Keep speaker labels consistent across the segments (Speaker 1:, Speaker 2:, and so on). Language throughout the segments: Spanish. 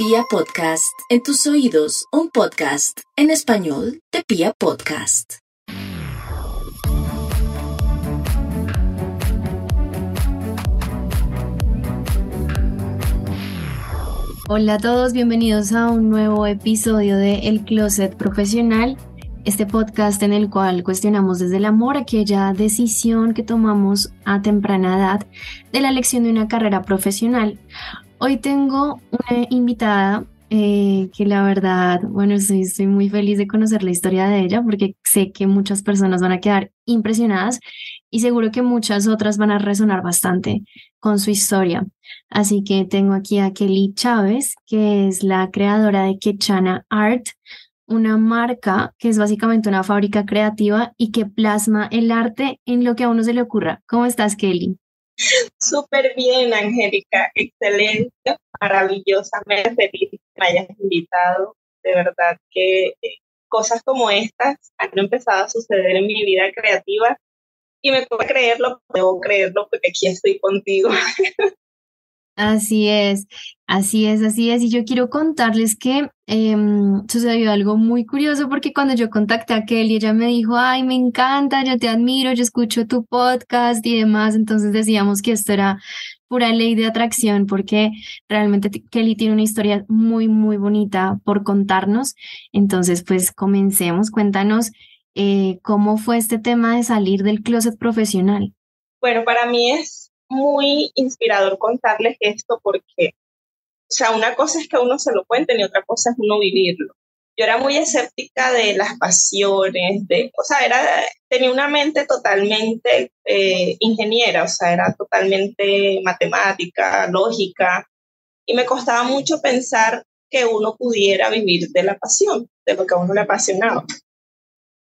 Speaker 1: Pia Podcast, en tus oídos, un podcast en español de Pia Podcast.
Speaker 2: Hola a todos, bienvenidos a un nuevo episodio de El Closet Profesional, este podcast en el cual cuestionamos desde el amor aquella decisión que tomamos a temprana edad de la elección de una carrera profesional. Hoy tengo una invitada eh, que la verdad, bueno, estoy, estoy muy feliz de conocer la historia de ella porque sé que muchas personas van a quedar impresionadas y seguro que muchas otras van a resonar bastante con su historia. Así que tengo aquí a Kelly Chávez, que es la creadora de Quechana Art, una marca que es básicamente una fábrica creativa y que plasma el arte en lo que a uno se le ocurra. ¿Cómo estás, Kelly?
Speaker 3: Súper bien, Angélica, excelente, maravillosa, me feliz que me hayas invitado. De verdad que eh, cosas como estas han empezado a suceder en mi vida creativa y me puedo creerlo, debo creerlo porque aquí estoy contigo.
Speaker 2: Así es, así es, así es. Y yo quiero contarles que em, sucedió algo muy curioso porque cuando yo contacté a Kelly, ella me dijo, ay, me encanta, yo te admiro, yo escucho tu podcast y demás. Entonces decíamos que esto era pura ley de atracción porque realmente Kelly tiene una historia muy, muy bonita por contarnos. Entonces, pues comencemos, cuéntanos eh, cómo fue este tema de salir del closet profesional.
Speaker 3: Bueno, para mí es muy inspirador contarles esto porque, o sea, una cosa es que uno se lo cuente y otra cosa es uno vivirlo. Yo era muy escéptica de las pasiones, de, o sea, era, tenía una mente totalmente eh, ingeniera, o sea, era totalmente matemática, lógica, y me costaba mucho pensar que uno pudiera vivir de la pasión, de lo que a uno le apasionaba.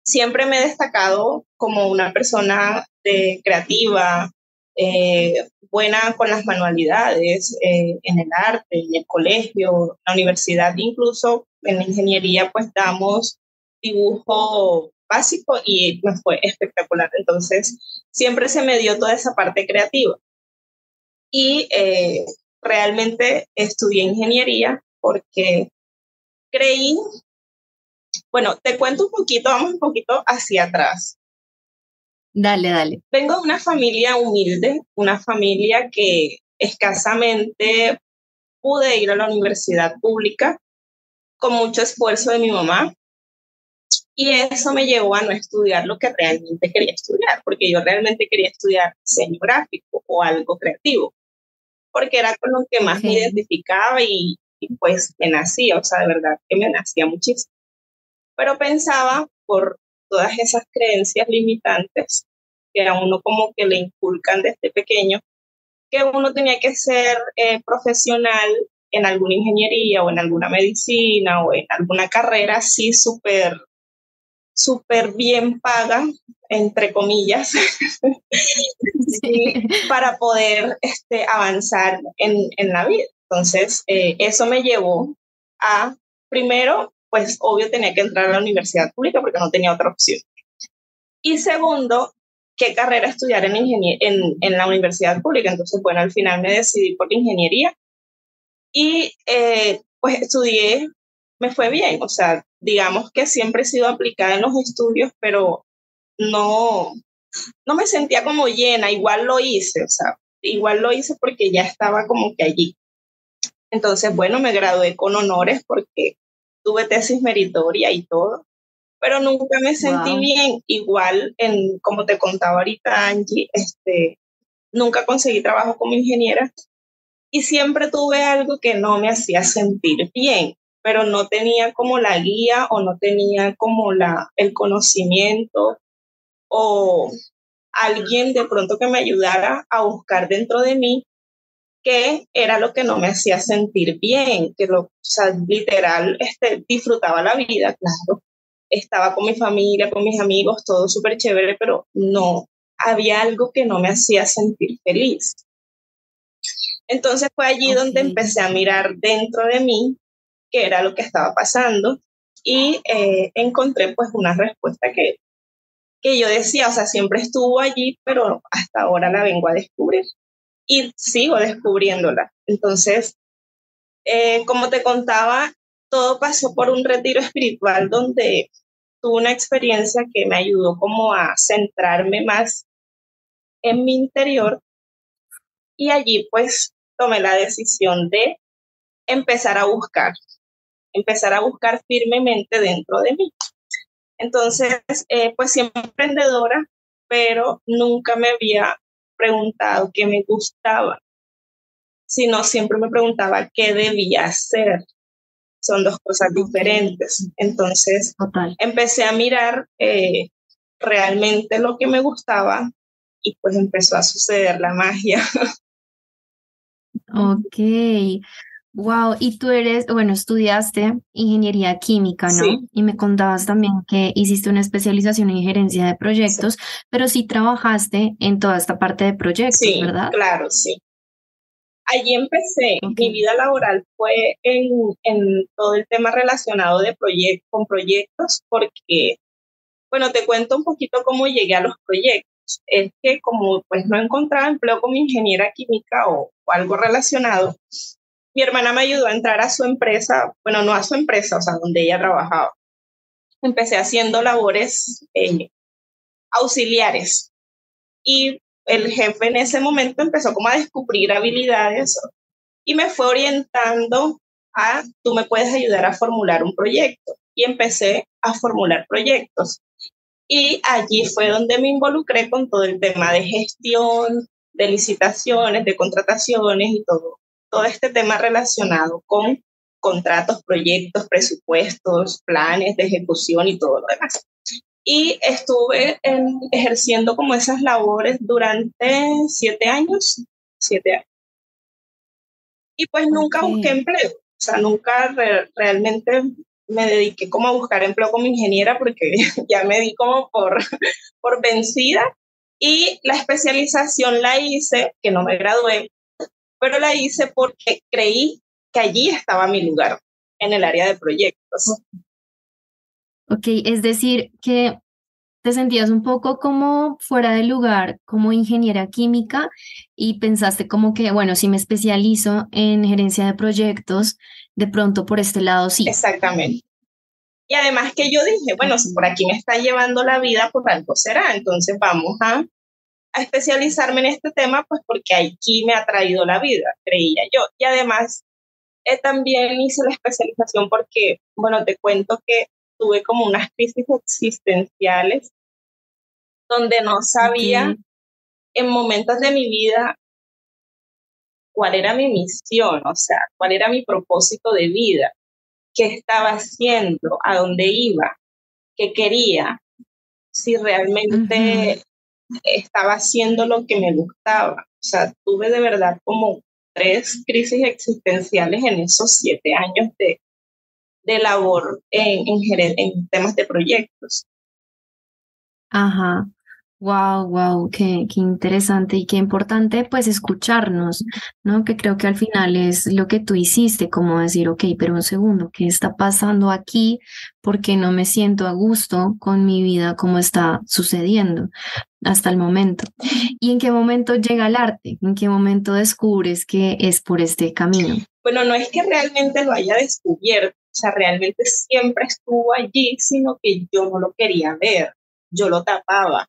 Speaker 3: Siempre me he destacado como una persona de, creativa, eh, buena con las manualidades, eh, en el arte, en el colegio, la universidad, incluso en la ingeniería, pues damos dibujo básico y me fue espectacular. Entonces, siempre se me dio toda esa parte creativa. Y eh, realmente estudié ingeniería porque creí, bueno, te cuento un poquito, vamos un poquito hacia atrás.
Speaker 2: Dale, dale.
Speaker 3: Vengo de una familia humilde, una familia que escasamente pude ir a la universidad pública con mucho esfuerzo de mi mamá. Y eso me llevó a no estudiar lo que realmente quería estudiar, porque yo realmente quería estudiar diseño gráfico o algo creativo, porque era con lo que más me identificaba y, y pues me nacía, o sea, de verdad que me nacía muchísimo. Pero pensaba por todas esas creencias limitantes que a uno como que le inculcan desde pequeño, que uno tenía que ser eh, profesional en alguna ingeniería o en alguna medicina o en alguna carrera así súper súper bien paga, entre comillas, para poder este, avanzar en, en la vida. Entonces, eh, eso me llevó a, primero, pues obvio tenía que entrar a la universidad pública porque no tenía otra opción. Y segundo, qué carrera estudiar en, la universidad pública. Entonces, bueno, al final me decidí por ingeniería y eh, pues estudié, me fue bien, o sea, digamos que siempre he sido aplicada en los estudios, pero no, no me sentía como llena, igual lo hice, o sea, igual lo hice porque ya estaba como que allí. Entonces, bueno, me gradué con honores porque tuve tesis meritoria y todo, pero nunca me sentí bien. Igual, en, como te contaba ahorita Angie, este, nunca conseguí trabajo como ingeniera y siempre tuve algo que no me hacía sentir bien, pero no tenía como la guía o no tenía como la, el conocimiento o alguien de pronto que me ayudara a buscar dentro de mí qué era lo que no me hacía sentir bien, que lo, o sea, literal, este, disfrutaba la vida, claro. Estaba con mi familia, con mis amigos, todo súper chévere, pero no, había algo que no me hacía sentir feliz. Entonces fue allí donde empecé a mirar dentro de mí qué era lo que estaba pasando y eh, encontré pues una respuesta que, que yo decía, o sea, siempre estuvo allí, pero hasta ahora la vengo a descubrir y sigo descubriéndola. Entonces, Eh, como te contaba, todo pasó por un retiro espiritual donde tuve una experiencia que me ayudó como a centrarme más en mi interior y allí pues tomé la decisión de empezar a buscar, empezar a buscar firmemente dentro de mí. Entonces, eh, pues siempre emprendedora, pero nunca me había preguntado qué me gustaba, sino siempre me preguntaba qué debía hacer. Son dos cosas diferentes. Entonces, empecé a mirar eh, realmente lo que me gustaba y pues empezó a suceder la magia.
Speaker 2: Ok. Wow, y tú eres, bueno, estudiaste ingeniería química, ¿no? Y me contabas también que hiciste una especialización en gerencia de proyectos, pero sí trabajaste en toda esta parte de proyectos,
Speaker 3: sí,
Speaker 2: ¿verdad?
Speaker 3: Claro, sí. Allí empecé, mi vida laboral fue en, en, todo el tema relacionado de con proyectos, porque, bueno, te cuento un poquito cómo llegué a los proyectos. Es que como pues no encontraba empleo como ingeniera química o, o algo relacionado, mi hermana me ayudó a entrar a su empresa, bueno, no a su empresa, o sea, donde ella trabajaba. Empecé haciendo labores eh, auxiliares y el jefe en ese momento empezó como a descubrir habilidades y me fue orientando a, tú me puedes ayudar a formular un proyecto. Y empecé a formular proyectos. Y allí fue donde me involucré con todo el tema de gestión, de licitaciones, de contrataciones y todo todo este tema relacionado con contratos, proyectos, presupuestos, planes de ejecución y todo lo demás. Y estuve ejerciendo como esas labores durante siete años, siete años. Y pues nunca busqué empleo, o sea, nunca realmente me dediqué como a buscar empleo como ingeniera porque ya me di como por, por vencida. Y la especialización la hice, que no me gradué, pero la hice porque creí que allí estaba mi lugar, en el área de proyectos.
Speaker 2: Ok, es decir, que te sentías un poco como fuera de lugar como ingeniera química y pensaste como que, bueno, si me especializo en gerencia de proyectos, de pronto por este lado sí.
Speaker 3: Exactamente. Y además que yo dije, bueno, si por aquí me está llevando la vida, pues algo será. Entonces vamos a a especializarme en este tema, pues porque aquí me ha traído la vida, creía yo. Y además, eh, también hice la especialización porque, bueno, te cuento que tuve como unas crisis existenciales donde no sabía en momentos de mi vida cuál era mi misión, o sea, cuál era mi propósito de vida, qué estaba haciendo, a dónde iba, qué quería, si realmente estaba haciendo lo que me gustaba. O sea, tuve de verdad como tres crisis existenciales en esos siete años de, de labor en, en, en temas de proyectos.
Speaker 2: Ajá. Wow, wow, qué, qué interesante y qué importante pues escucharnos, ¿no? Que creo que al final es lo que tú hiciste, como decir, ok, pero un segundo, ¿qué está pasando aquí? Porque no me siento a gusto con mi vida como está sucediendo hasta el momento. ¿Y en qué momento llega el arte? ¿En qué momento descubres que es por este camino?
Speaker 3: Bueno, no es que realmente lo haya descubierto, o sea, realmente siempre estuvo allí, sino que yo no lo quería ver, yo lo tapaba.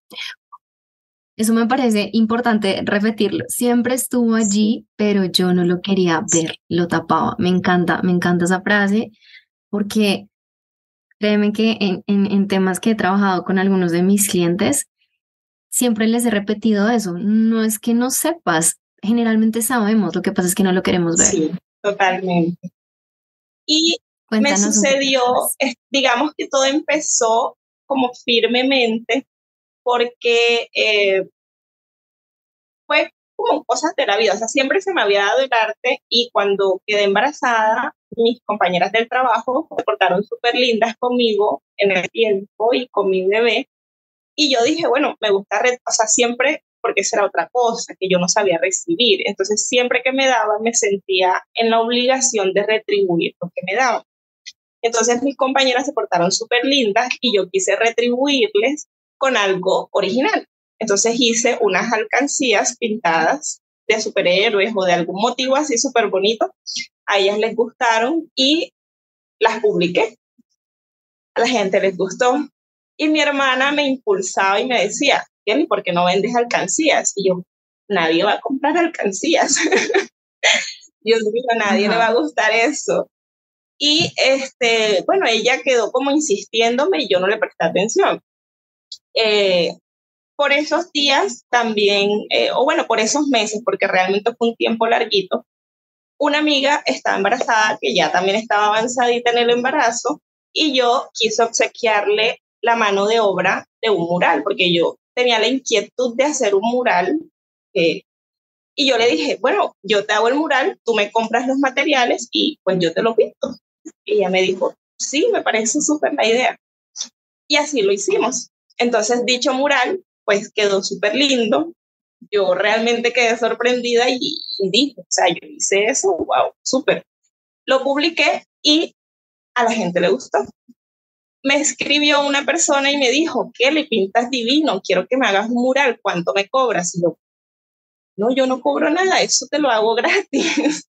Speaker 2: Eso me parece importante repetirlo. Siempre estuvo allí, pero yo no lo quería ver, lo tapaba. Me encanta, me encanta esa frase porque créeme que en, en, temas que he trabajado con algunos de mis clientes, siempre les he repetido eso. No es que no sepas, generalmente sabemos, lo que pasa es que no lo queremos ver.
Speaker 3: Sí, totalmente. Y me sucedió, digamos que todo empezó como firmemente porque eh, fue como cosas de la vida, o sea, siempre se me había dado el arte y cuando quedé embarazada, mis compañeras del trabajo se portaron súper lindas conmigo en el tiempo y con mi bebé. Y yo dije, bueno, me gusta, o siempre, porque esa era otra cosa que yo no sabía recibir. Entonces, siempre que me daban, me sentía en la obligación de retribuir lo que me daban. Entonces, mis compañeras se portaron súper lindas y yo quise retribuirles con algo original. Entonces hice unas alcancías pintadas de superhéroes o de algún motivo así súper bonito, a ellas les gustaron y las publiqué. A la gente les gustó. Y mi hermana me impulsaba y me decía, ¿y por qué no vendes alcancías? Y yo, nadie va a comprar alcancías. Dios mío, a nadie le va a gustar eso. Y este, bueno, ella quedó como insistiéndome y yo no le presté atención. Eh, por esos días también, eh, o bueno, por esos meses, porque realmente fue un tiempo larguito, una amiga estaba embarazada, que ya también estaba avanzadita en el embarazo, y yo quise obsequiarle la mano de obra de un mural, porque yo tenía la inquietud de hacer un mural. Y yo le dije, bueno, yo te hago el mural, tú me compras los materiales y pues yo te lo pinto. Y ella me dijo, sí, me parece súper la idea. Y así lo hicimos. Entonces, dicho mural, pues quedó súper lindo. Yo realmente quedé sorprendida y, y, dije, o sea, yo hice eso, wow, súper. Lo publiqué y a la gente le gustó. Me escribió una persona y me dijo, ¿qué le pintas divino? Quiero que me hagas un mural, ¿cuánto me cobras? Y yo, no, yo no cobro nada, eso te lo hago gratis.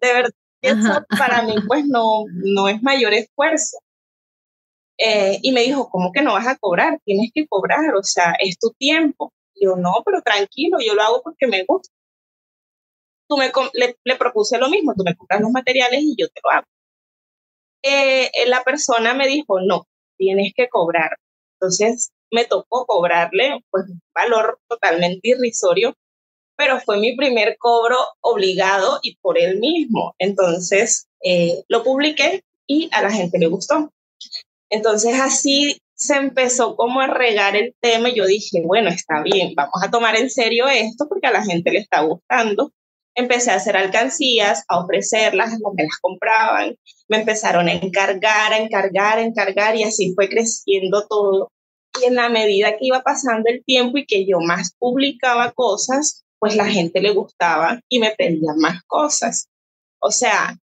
Speaker 3: de verdad, eso para mí pues no, no es mayor esfuerzo. Eh, y me dijo, ¿cómo que no vas a cobrar? Tienes que cobrar, o sea, es tu tiempo. Y yo, no, pero tranquilo, yo lo hago porque me gusta. Tú me, le, le propuse lo mismo, tú me compras los materiales y yo te lo hago. Eh, la persona me dijo, no, tienes que cobrar. Entonces me tocó cobrarle pues, un valor totalmente irrisorio, pero fue mi primer cobro obligado y por él mismo. Entonces eh, lo publiqué y a la gente le gustó. Entonces así se empezó como a regar el tema y yo dije, bueno, está bien, vamos a tomar en serio esto porque a la gente le está gustando. Empecé a hacer alcancías, a ofrecerlas, a me las compraban, me empezaron a encargar, a encargar, a encargar y así fue creciendo todo. Y en la medida que iba pasando el tiempo y que yo más publicaba cosas, pues la gente le gustaba y me pedía más cosas. O sea,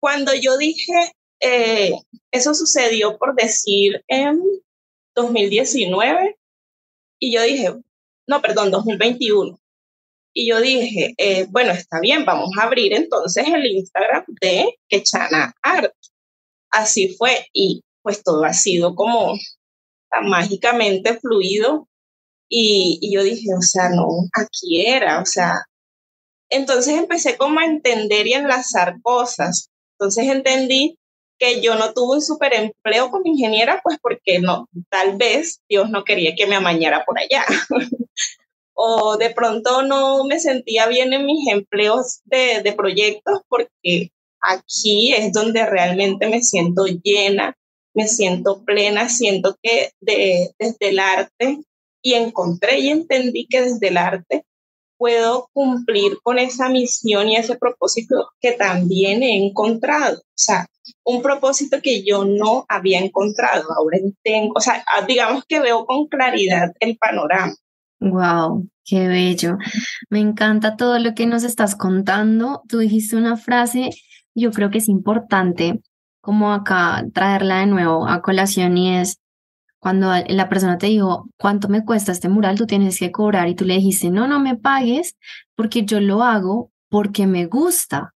Speaker 3: cuando yo dije, eh, eso sucedió por decir en 2019 y yo dije, no, perdón, 2021. Y yo dije, eh, bueno, está bien, vamos a abrir entonces el Instagram de Quechana Art. Así fue y pues todo ha sido como tan mágicamente fluido y, y yo dije, o sea, no, aquí era, o sea, entonces empecé como a entender y enlazar cosas. Entonces entendí que yo no tuve un super empleo como ingeniera, pues porque no, tal vez Dios no quería que me amañara por allá. o de pronto no me sentía bien en mis empleos de, de proyectos porque aquí es donde realmente me siento llena, me siento plena, siento que de, desde el arte y encontré y entendí que desde el arte puedo cumplir con esa misión y ese propósito que también he encontrado. O sea, un propósito que yo no había encontrado. Ahora tengo, o sea, digamos que veo con claridad el panorama.
Speaker 2: Wow, qué bello. Me encanta todo lo que nos estás contando. Tú dijiste una frase, yo creo que es importante como acá traerla de nuevo a colación y es cuando la persona te dijo, ¿cuánto me cuesta este mural? Tú tienes que cobrar y tú le dijiste, no, no me pagues porque yo lo hago porque me gusta.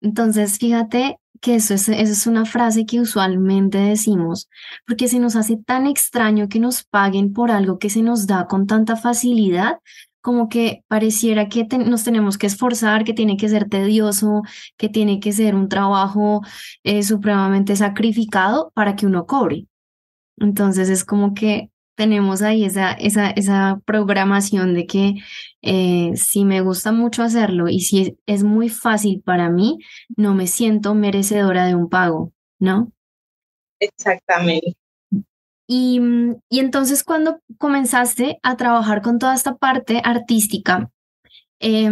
Speaker 2: Entonces, fíjate que eso es, eso es una frase que usualmente decimos, porque se nos hace tan extraño que nos paguen por algo que se nos da con tanta facilidad, como que pareciera que nos tenemos que esforzar, que tiene que ser tedioso, que tiene que ser un trabajo eh, supremamente sacrificado para que uno cobre. Entonces es como que tenemos ahí esa, esa, esa programación de que eh, si me gusta mucho hacerlo y si es, muy fácil para mí, no me siento merecedora de un pago, ¿no?
Speaker 3: Exactamente.
Speaker 2: Y, y entonces cuando comenzaste a trabajar con toda esta parte artística, eh,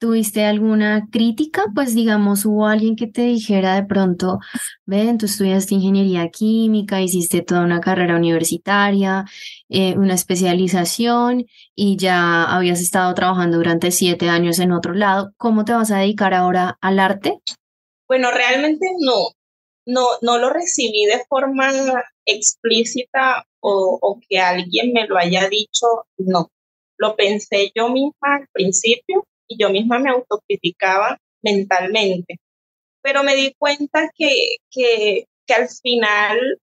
Speaker 2: ¿Tuviste alguna crítica? Pues digamos, hubo alguien que te dijera de pronto, ven, tú estudiaste ingeniería química, hiciste toda una carrera universitaria, eh, una especialización y ya habías estado trabajando durante siete años en otro lado. ¿Cómo te vas a dedicar ahora al arte?
Speaker 3: Bueno, realmente no, no, no lo recibí de forma explícita o, o que alguien me lo haya dicho, no lo pensé yo misma al principio y yo misma me autocriticaba mentalmente. Pero me di cuenta que, que, que al final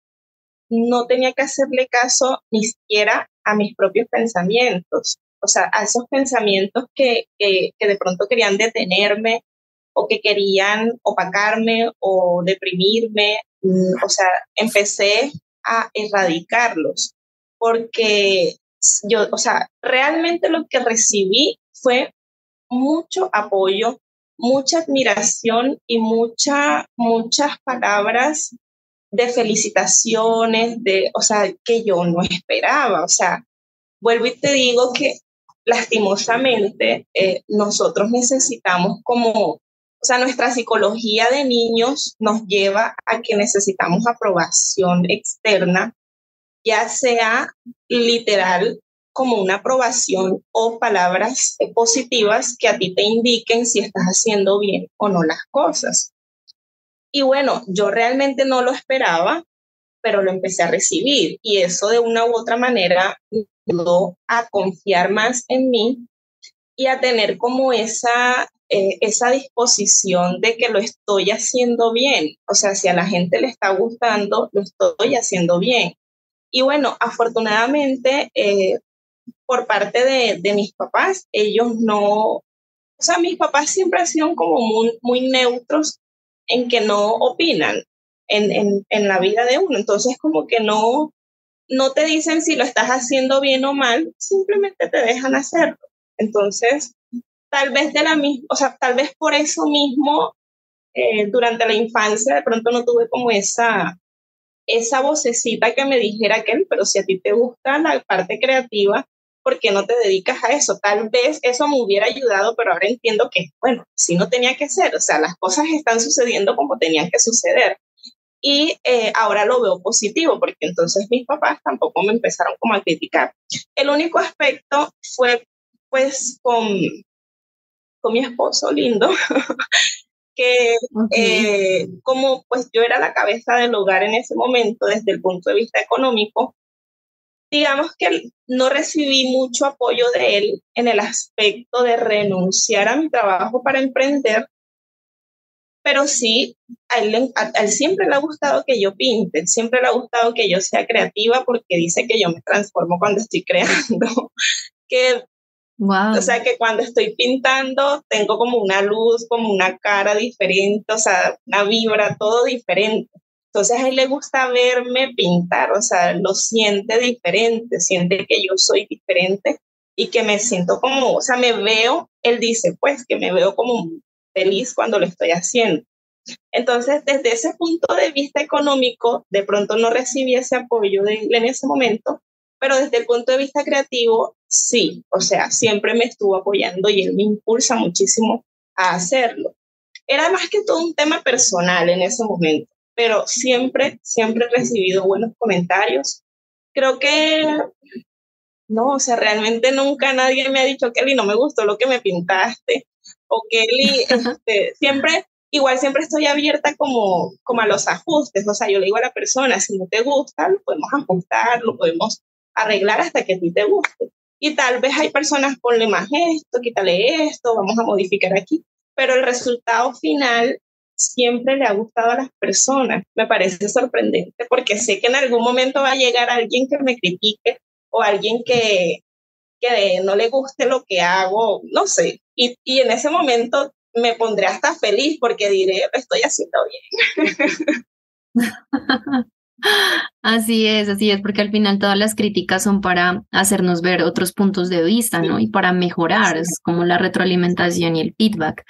Speaker 3: no tenía que hacerle caso ni siquiera a mis propios pensamientos, o sea, a esos pensamientos que, que, que de pronto querían detenerme o que querían opacarme o deprimirme. Mm, o sea, empecé a erradicarlos porque yo, o sea, realmente lo que recibí fue mucho apoyo, mucha admiración y mucha, muchas palabras de felicitaciones, de, o sea, que yo no esperaba. O sea, vuelvo y te digo que lastimosamente eh, nosotros necesitamos como, o sea, nuestra psicología de niños nos lleva a que necesitamos aprobación externa, ya sea literal como una aprobación o palabras positivas que a ti te indiquen si estás haciendo bien o no las cosas. Y bueno, yo realmente no lo esperaba, pero lo empecé a recibir y eso de una u otra manera me ayudó a confiar más en mí y a tener como esa, eh, esa disposición de que lo estoy haciendo bien. O sea, si a la gente le está gustando, lo estoy haciendo bien. Y bueno, afortunadamente, eh, por parte de, de, mis papás, ellos no, o sea, mis papás siempre han sido como muy, muy neutros en que no opinan en, en, en, la vida de uno. Entonces, como que no, no te dicen si lo estás haciendo bien o mal, simplemente te dejan hacerlo. Entonces, tal vez de la misma, o sea, tal vez por eso mismo, eh, durante la infancia, de pronto no tuve como esa, esa vocecita que me dijera que, pero si a ti te gusta la parte creativa, ¿por qué no te dedicas a eso? Tal vez eso me hubiera ayudado, pero ahora entiendo que, bueno, si no tenía que ser, o sea, las cosas están sucediendo como tenían que suceder. Y eh, ahora lo veo positivo, porque entonces mis papás tampoco me empezaron como a criticar. El único aspecto fue pues con, con mi esposo lindo, que eh, como pues yo era la cabeza del hogar en ese momento desde el punto de vista económico, digamos que no recibí mucho apoyo de él en el aspecto de renunciar a mi trabajo para emprender, pero sí, a él, siempre le ha gustado que yo pinte, siempre le ha gustado que yo sea creativa porque dice que yo me transformo cuando estoy creando, que O sea, que cuando estoy pintando tengo como una luz, como una cara diferente, o sea, una vibra, todo diferente. Entonces a él le gusta verme pintar, o sea, lo siente diferente, siente que yo soy diferente y que me siento como, o sea, me veo, él dice, pues, que me veo como feliz cuando lo estoy haciendo. Entonces, desde ese punto de vista económico, de pronto no recibí ese apoyo de él en ese momento, pero desde el punto de vista creativo, sí, o sea, siempre me estuvo apoyando y él me impulsa muchísimo a hacerlo. Era más que todo un tema personal en ese momento pero siempre, siempre he recibido buenos comentarios. Creo que, no, o sea, realmente nunca nadie me ha dicho, Kelly, no me gustó lo que me pintaste, o Kelly, este, siempre, igual siempre estoy abierta como, como a los ajustes, o sea, yo le digo a la persona, si no te gusta, lo podemos ajustar, lo podemos arreglar hasta que a ti te guste. Y tal vez hay personas, ponle más esto, quítale esto, vamos a modificar aquí, pero el resultado final siempre le ha gustado a las personas. Me parece sorprendente porque sé que en algún momento va a llegar alguien que me critique o alguien que, que no le guste lo que hago, no sé. Y, y en ese momento me pondré hasta feliz porque diré, lo estoy haciendo bien.
Speaker 2: Así es, así es, porque al final todas las críticas son para hacernos ver otros puntos de vista, ¿no? Y para mejorar, es como la retroalimentación y el feedback.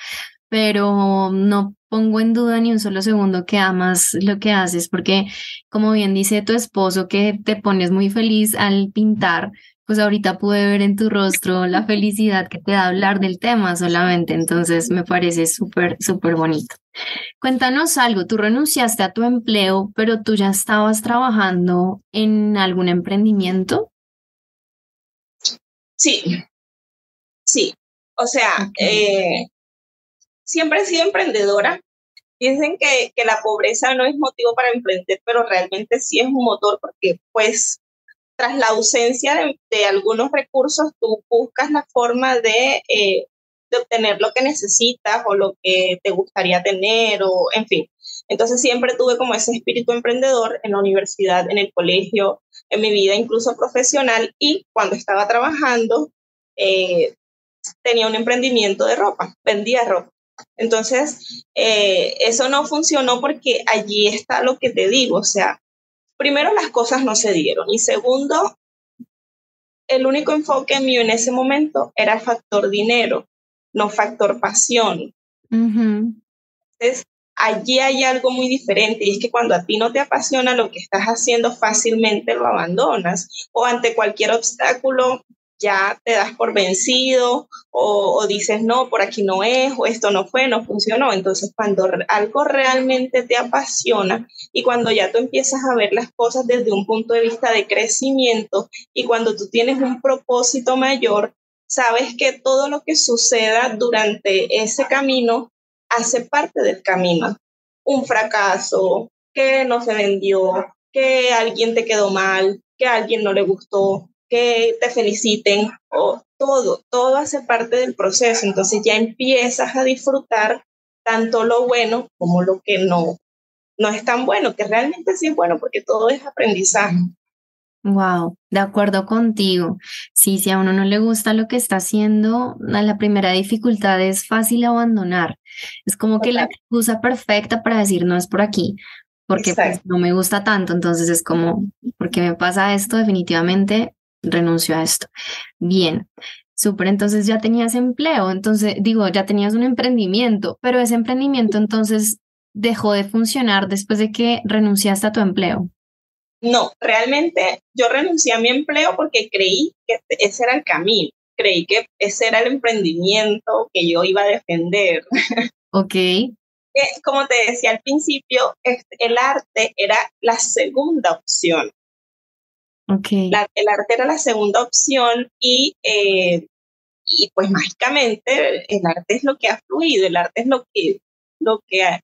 Speaker 2: Pero no pongo en duda ni un solo segundo que amas lo que haces, porque como bien dice tu esposo que te pones muy feliz al pintar, pues ahorita pude ver en tu rostro la felicidad que te da hablar del tema solamente, entonces me parece súper, súper bonito. Cuéntanos algo, tú renunciaste a tu empleo, pero tú ya estabas trabajando en algún emprendimiento.
Speaker 3: Sí, sí, o sea, eh, siempre he sido emprendedora. Dicen que, que la pobreza no es motivo para emprender, pero realmente sí es un motor porque pues tras la ausencia de, algunos recursos, tú buscas la forma de, eh, de obtener lo que necesitas o lo que te gustaría tener o en fin. Entonces siempre tuve como ese espíritu emprendedor en la universidad, en el colegio, en mi vida incluso profesional y cuando estaba trabajando eh, tenía un emprendimiento de ropa, vendía ropa. Entonces, eh, eso no funcionó porque allí está lo que te digo, o sea, primero las cosas no se dieron y segundo, el único enfoque mío en ese momento era el factor dinero, no factor pasión. Entonces, allí hay algo muy diferente y es que cuando a ti no te apasiona lo que estás haciendo, fácilmente lo abandonas o ante cualquier obstáculo ya te das por vencido o, dices, no, por aquí no es, o esto no fue, no funcionó. Entonces, cuando algo realmente te apasiona y cuando ya tú empiezas a ver las cosas desde un punto de vista de crecimiento y cuando tú tienes un propósito mayor, sabes que todo lo que suceda durante ese camino hace parte del camino. Un fracaso, que no se vendió, que alguien te quedó mal, que a alguien no le gustó, que te feliciten, o todo, todo hace parte del proceso. Entonces ya empiezas a disfrutar tanto lo bueno como lo que no, no es tan bueno, que realmente sí es bueno porque todo es aprendizaje.
Speaker 2: Wow, de acuerdo contigo. Sí, si a uno no le gusta lo que está haciendo, la primera dificultad es fácil abandonar. Es como que la excusa perfecta para decir no es por aquí, porque pues, no me gusta tanto. Entonces es como, porque me pasa esto? Definitivamente renuncio a esto. Bien, súper, entonces ya tenías empleo, entonces digo, ya tenías un emprendimiento, pero ese emprendimiento entonces dejó de funcionar después de que renunciaste a tu empleo.
Speaker 3: No, realmente yo renuncié a mi empleo porque creí que ese era el camino, creí que ese era el emprendimiento que yo iba a defender.
Speaker 2: Ok.
Speaker 3: Como te decía al principio, el arte era la segunda opción.
Speaker 2: Okay.
Speaker 3: el arte era la segunda opción y, eh, y pues mágicamente el arte es lo que ha fluido, el arte es lo que, lo que a,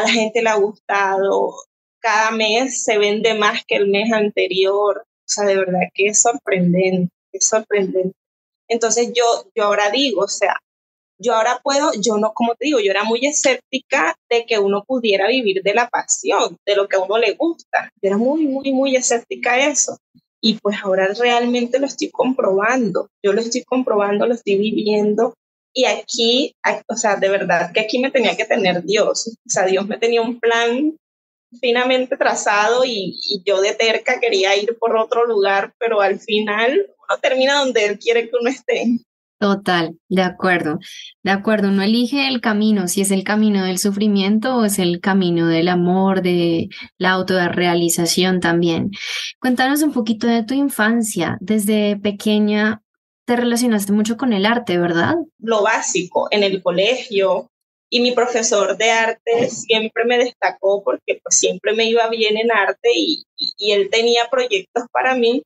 Speaker 3: la gente le ha gustado. Cada mes se vende más que el mes anterior. O sea, de verdad que es sorprendente, es sorprendente. Entonces yo, yo ahora digo, o sea, yo ahora puedo, yo no, como te digo, yo era muy escéptica de que uno pudiera vivir de la pasión, de lo que a uno le gusta. Yo era muy, muy, muy escéptica a eso. Y pues ahora realmente lo estoy comprobando. Yo lo estoy comprobando, lo estoy viviendo. Y aquí, o sea, de verdad que aquí me tenía que tener Dios. O sea, Dios me tenía un plan finamente trazado y, yo de terca quería ir por otro lugar, pero al final uno termina donde Él quiere que uno esté.
Speaker 2: Total, de acuerdo, de acuerdo. Uno elige el camino, si es el camino del sufrimiento o es el camino del amor, de la autorrealización también. Cuéntanos un poquito de tu infancia. Desde pequeña te relacionaste mucho con el arte, ¿verdad?
Speaker 3: Lo básico, en el colegio. Y mi profesor de arte siempre me destacó porque pues, siempre me iba bien en arte y, y él tenía proyectos para mí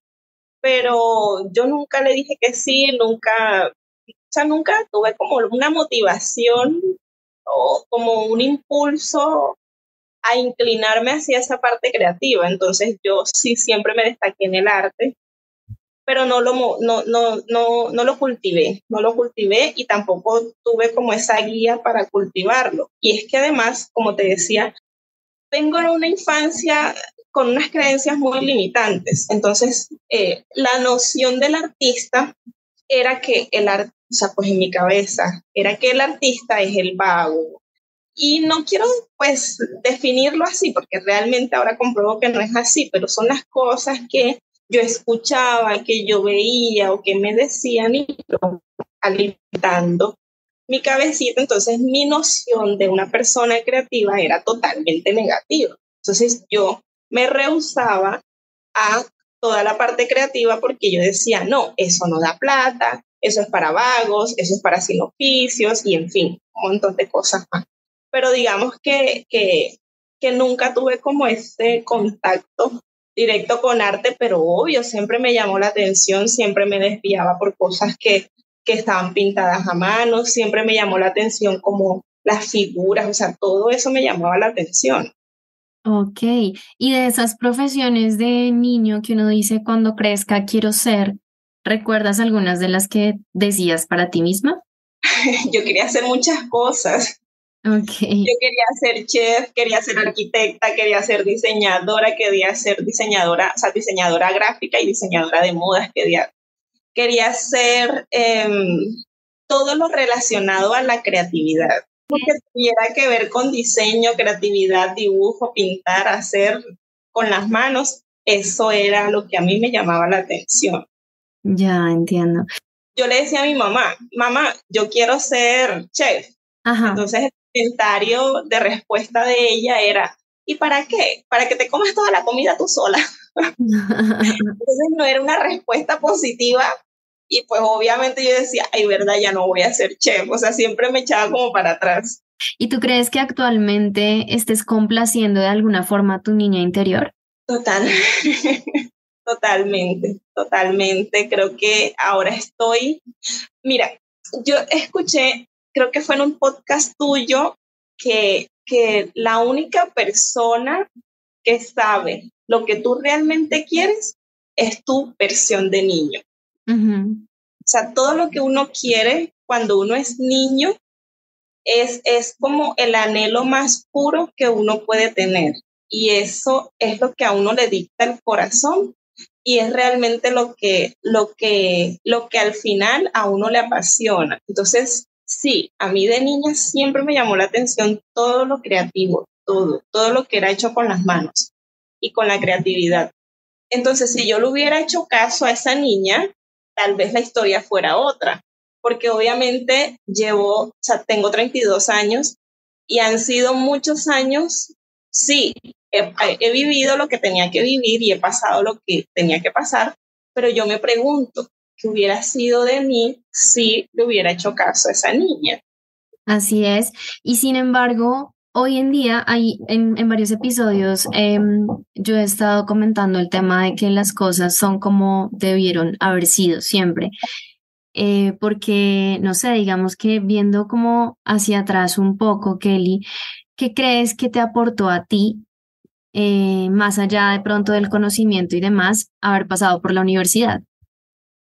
Speaker 3: pero yo nunca le dije que sí, nunca o sea, nunca tuve como una motivación o como un impulso a inclinarme hacia esa parte creativa. Entonces yo sí siempre me destaqué en el arte, pero no lo, no, no, no, no lo cultivé, no lo cultivé y tampoco tuve como esa guía para cultivarlo. Y es que además, como te decía, vengo de una infancia con unas creencias muy limitantes. Entonces, eh, la noción del artista era que el arte o sea, pues en mi cabeza, era que el artista es el vago. Y no quiero pues definirlo así, porque realmente ahora compruebo que no es así, pero son las cosas que yo escuchaba, que yo veía o que me decían y alimentando mi cabecita, entonces mi noción de una persona creativa era totalmente negativa. Entonces yo me rehusaba a toda la parte creativa porque yo decía, no, eso no da plata, eso es para vagos, eso es para sin oficios y en fin, un montón de cosas más. Pero digamos que, que, que nunca tuve como ese contacto directo con arte, pero obvio, siempre me llamó la atención, siempre me desviaba por cosas que, que estaban pintadas a mano, siempre me llamó la atención como las figuras, o sea, todo eso me llamaba la atención.
Speaker 2: Ok, y de esas profesiones de niño que uno dice cuando crezca quiero ser, ¿recuerdas algunas de las que decías para ti misma?
Speaker 3: Yo quería hacer muchas cosas.
Speaker 2: Okay.
Speaker 3: Yo quería ser chef, quería ser arquitecta, quería ser diseñadora, quería ser diseñadora, o sea, diseñadora gráfica y diseñadora de modas, quería, quería ser em, todo lo relacionado a la creatividad. Que tuviera que ver con diseño, creatividad, dibujo, pintar, hacer con las manos, eso era lo que a mí me llamaba la atención.
Speaker 2: Ya entiendo.
Speaker 3: Yo le decía a mi mamá, mamá, yo quiero ser chef. Ajá. Entonces comentario de respuesta de ella era, ¿y para qué? Para que te comas toda la comida tú sola. Entonces no era una respuesta positiva y pues obviamente yo decía, ay, verdad, ya no voy a ser chef, o sea, siempre me echaba como para atrás.
Speaker 2: ¿Y tú crees que actualmente estés complaciendo de alguna forma a tu niña interior?
Speaker 3: Total, totalmente, totalmente. Creo que ahora estoy, mira, yo escuché creo que fue en un podcast tuyo que, que la única persona que sabe lo que tú realmente quieres es tu versión de niño. O sea, todo lo que uno quiere cuando uno es niño es, es como el anhelo más puro que uno puede tener. Y eso es lo que a uno le dicta el corazón y es realmente lo que, lo que, lo que al final a uno le apasiona. Entonces, Sí, a mí de niña siempre me llamó la atención todo lo creativo, todo, todo lo que era hecho con las manos y con la creatividad. Entonces, si yo le hubiera hecho caso a esa niña, tal vez la historia fuera otra, porque obviamente llevo, o sea, tengo 32 años y han sido muchos años, sí, he, vivido lo que tenía que vivir y he pasado lo que tenía que pasar, pero yo me pregunto, que hubiera sido de mí si le hubiera hecho caso a esa niña.
Speaker 2: Así es. Y sin embargo, hoy en día, hay, en, varios episodios, em, yo he estado comentando el tema de que las cosas son como debieron haber sido siempre. Eh, porque, no sé, digamos que viendo como hacia atrás un poco, Kelly, ¿qué crees que te aportó a ti, eh, más allá de pronto del conocimiento y demás, haber pasado por la universidad?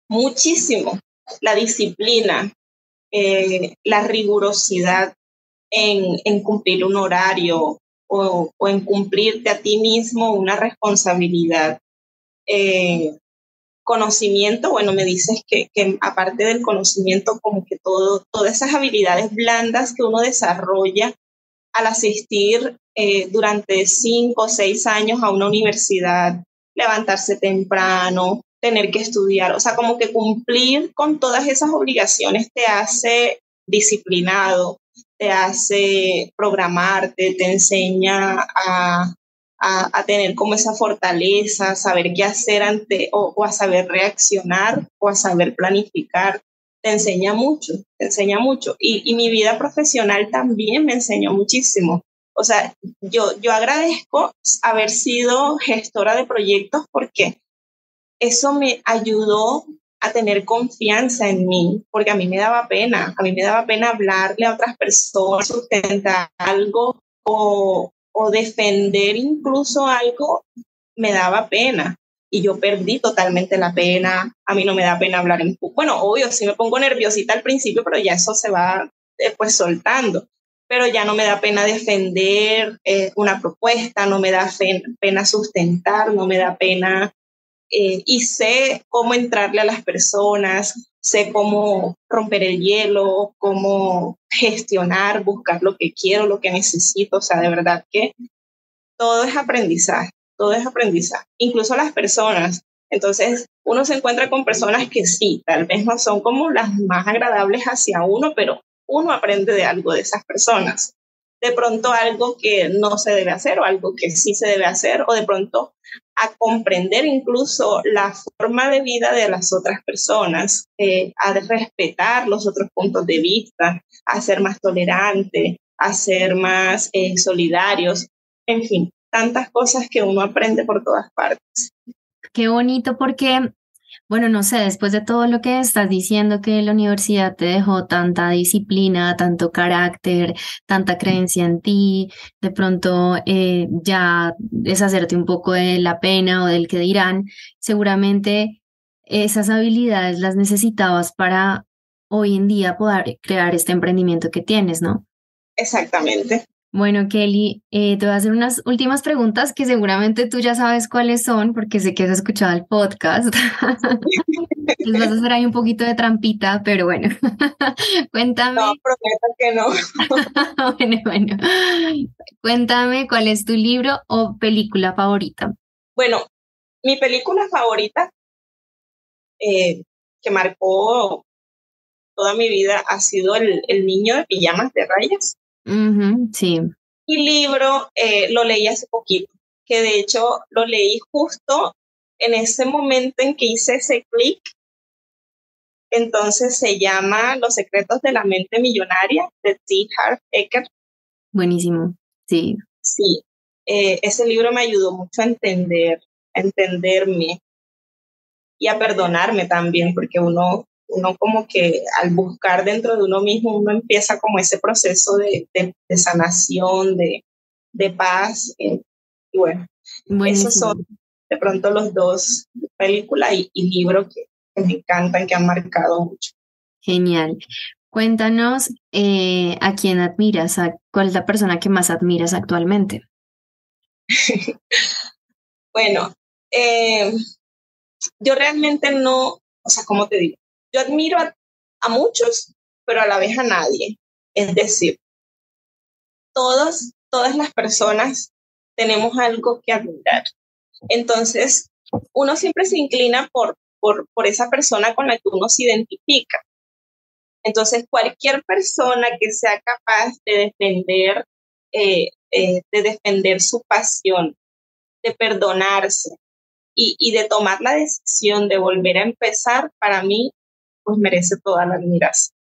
Speaker 3: muchísimo la disciplina, eh, la rigurosidad en, cumplir un horario o, en cumplirte a ti mismo una responsabilidad. Eh, conocimiento, bueno, me dices que, aparte del conocimiento, como que todo, todas esas habilidades blandas que uno desarrolla al asistir eh, durante cinco o seis años a una universidad, levantarse temprano, tener que estudiar, o sea, como que cumplir con todas esas obligaciones te hace disciplinado, te hace programarte, te enseña a, a, tener como esa fortaleza, saber qué hacer ante o, a saber reaccionar o a saber planificar. Te enseña mucho, te enseña mucho. Y, y mi vida profesional también me enseñó muchísimo. O sea, yo, yo agradezco haber sido gestora de proyectos porque eso me ayudó a tener confianza en mí, porque a mí me daba pena, a mí me daba pena hablarle a otras personas, sustentar algo o, o defender incluso algo, me daba pena. Y yo perdí totalmente la pena, a mí no me da pena hablar en Bueno, obvio, sí me pongo nerviosita al principio, pero ya eso se va después soltando. Pero ya no me da pena defender eh, una propuesta, no me da pena sustentar, no me da pena eh, y sé cómo entrarle a las personas, sé cómo romper el hielo, cómo gestionar, buscar lo que quiero, lo que necesito, o sea, de verdad que todo es aprendizaje, todo es aprendizaje, incluso las personas. Entonces, uno se encuentra con personas que sí, tal vez no son como las más agradables hacia uno, pero uno aprende de algo de esas personas. De pronto algo que no se debe hacer o algo que sí se debe hacer, o de pronto a comprender incluso la forma de vida de las otras personas, eh, a respetar los otros puntos de vista, a ser más tolerante, a ser más eh, solidarios, en fin, tantas cosas que uno aprende por todas partes.
Speaker 2: Qué bonito porque Bueno, no sé, después de todo lo que estás diciendo, que la universidad te dejó tanta disciplina, tanto carácter, tanta creencia en ti, de pronto eh, ya deshacerte un poco de la pena o del que dirán, seguramente esas habilidades las necesitabas para hoy en día poder crear este emprendimiento que tienes, ¿no?
Speaker 3: Exactamente.
Speaker 2: Bueno, Kelly, eh, te voy a hacer unas últimas preguntas que seguramente tú ya sabes cuáles son, porque sé que has escuchado el podcast. Les vas a hacer ahí un poquito de trampita, pero bueno, cuéntame.
Speaker 3: No, prometo que no.
Speaker 2: bueno, bueno, cuéntame cuál es tu libro o película favorita.
Speaker 3: Bueno, mi película favorita eh, que marcó toda mi vida ha sido el, el niño de pijamas de rayas
Speaker 2: sí.
Speaker 3: Y libro eh, lo leí hace poquito, que de hecho lo leí justo en ese momento en que hice ese clic. Entonces se llama Los secretos de la mente millonaria de T. Harv Eker.
Speaker 2: Buenísimo, sí.
Speaker 3: Sí, eh, ese libro me ayudó mucho a entender, a entenderme y a perdonarme también, porque uno uno como que al buscar dentro de uno mismo, uno empieza como ese proceso de, de, sanación, de, de paz. Eh, y bueno, esos son de pronto los dos, películas y, libros que, me encantan, que han marcado mucho.
Speaker 2: Genial. Cuéntanos eh, a quién admiras, a cuál es la persona que más admiras actualmente.
Speaker 3: bueno, eh, yo realmente no, o sea, ¿cómo te digo? Yo admiro a, muchos, pero a la vez a nadie. Es decir, todas, todas las personas tenemos algo que admirar. Entonces, uno siempre se inclina por, por, por esa persona con la que uno se identifica. Entonces, cualquier persona que sea capaz de defender, eh, eh, de defender su pasión, de perdonarse y, y, de tomar la decisión de volver a empezar, para mí pues merece toda la admiración.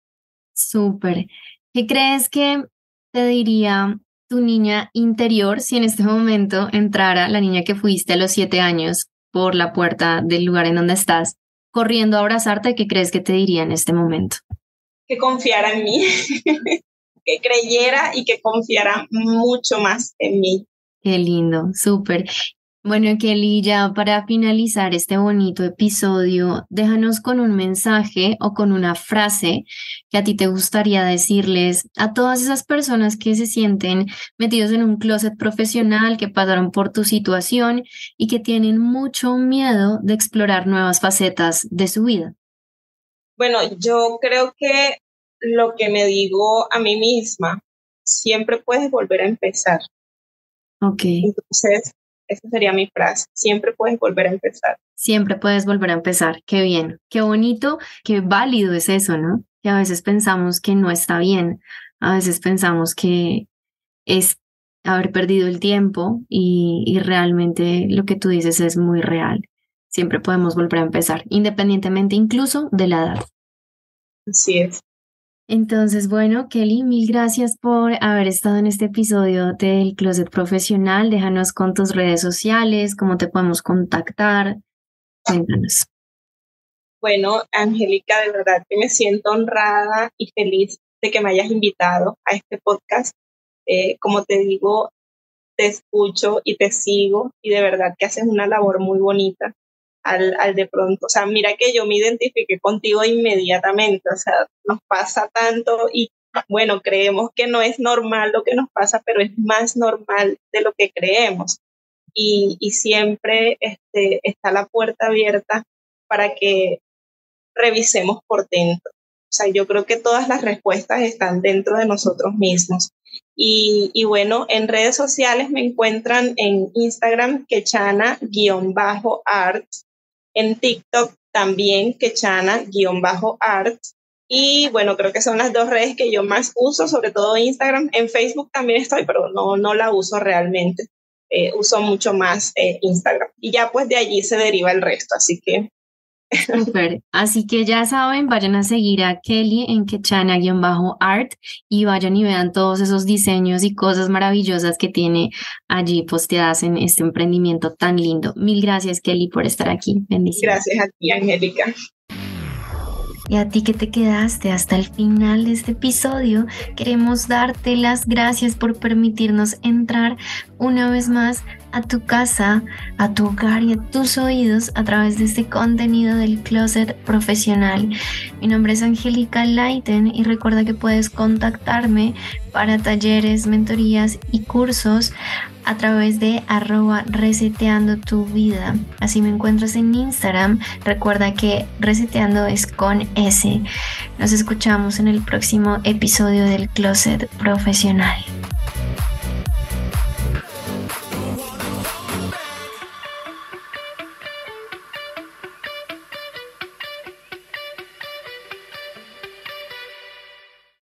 Speaker 2: Súper. ¿Qué crees que te diría tu niña interior si en este momento entrara la niña que fuiste a los siete años por la puerta del lugar en donde estás, corriendo a abrazarte? ¿Qué crees que te diría en este momento?
Speaker 3: Que confiara en mí, que creyera y que confiara mucho más en mí.
Speaker 2: Qué lindo, súper. Bueno, Kelly, ya para finalizar este bonito episodio, déjanos con un mensaje o con una frase que a ti te gustaría decirles a todas esas personas que se sienten metidos en un closet profesional, que pasaron por tu situación y que tienen mucho miedo de explorar nuevas facetas de su vida.
Speaker 3: Bueno, yo creo que lo que me digo a mí misma, siempre puedes volver a empezar.
Speaker 2: Ok.
Speaker 3: Entonces, esa sería mi frase. Siempre puedes volver a empezar.
Speaker 2: Siempre puedes volver a empezar. Qué bien, qué bonito, qué válido es eso, ¿no? Que a veces pensamos que no está bien, a veces pensamos que es haber perdido el tiempo y, y realmente lo que tú dices es muy real. Siempre podemos volver a empezar, independientemente incluso de la edad.
Speaker 3: Así es.
Speaker 2: Entonces, bueno, Kelly, mil gracias por haber estado en este episodio del Closet Profesional. Déjanos con tus redes sociales, cómo te podemos contactar. Cuéntanos.
Speaker 3: Bueno, Angélica, de verdad que me siento honrada y feliz de que me hayas invitado a este podcast. Eh, como te digo, te escucho y te sigo y de verdad que haces una labor muy bonita al, de pronto, o sea, mira que yo me identifiqué contigo inmediatamente, o sea, nos pasa tanto y bueno, creemos que no es normal lo que nos pasa, pero es más normal de lo que creemos. Y, siempre este, está la puerta abierta para que revisemos por dentro. O sea, yo creo que todas las respuestas están dentro de nosotros mismos. Y, y bueno, en redes sociales me encuentran en Instagram quechana-art en TikTok también, Quechana-art. Y bueno, creo que son las dos redes que yo más uso, sobre todo Instagram. En Facebook también estoy, pero no, no la uso realmente. Eh, uso mucho más eh, Instagram. Y ya pues de allí se deriva el resto. Así que
Speaker 2: Súper. Así que ya saben, vayan a seguir a Kelly en Quechana-art y vayan y vean todos esos diseños y cosas maravillosas que tiene allí posteadas en este emprendimiento tan lindo. Mil gracias, Kelly, por estar aquí. Bendiciones.
Speaker 3: Gracias a ti, Angélica.
Speaker 2: Y a ti que te quedaste hasta el final de este episodio, queremos darte las gracias por permitirnos entrar una vez más a tu casa, a tu hogar y a tus oídos a través de este contenido del closet profesional. Mi nombre es Angélica Leiten y recuerda que puedes contactarme para talleres, mentorías y cursos a través de arroba reseteando tu vida. Así me encuentras en Instagram. Recuerda que reseteando es con S. Nos escuchamos en el próximo episodio del Closet Profesional.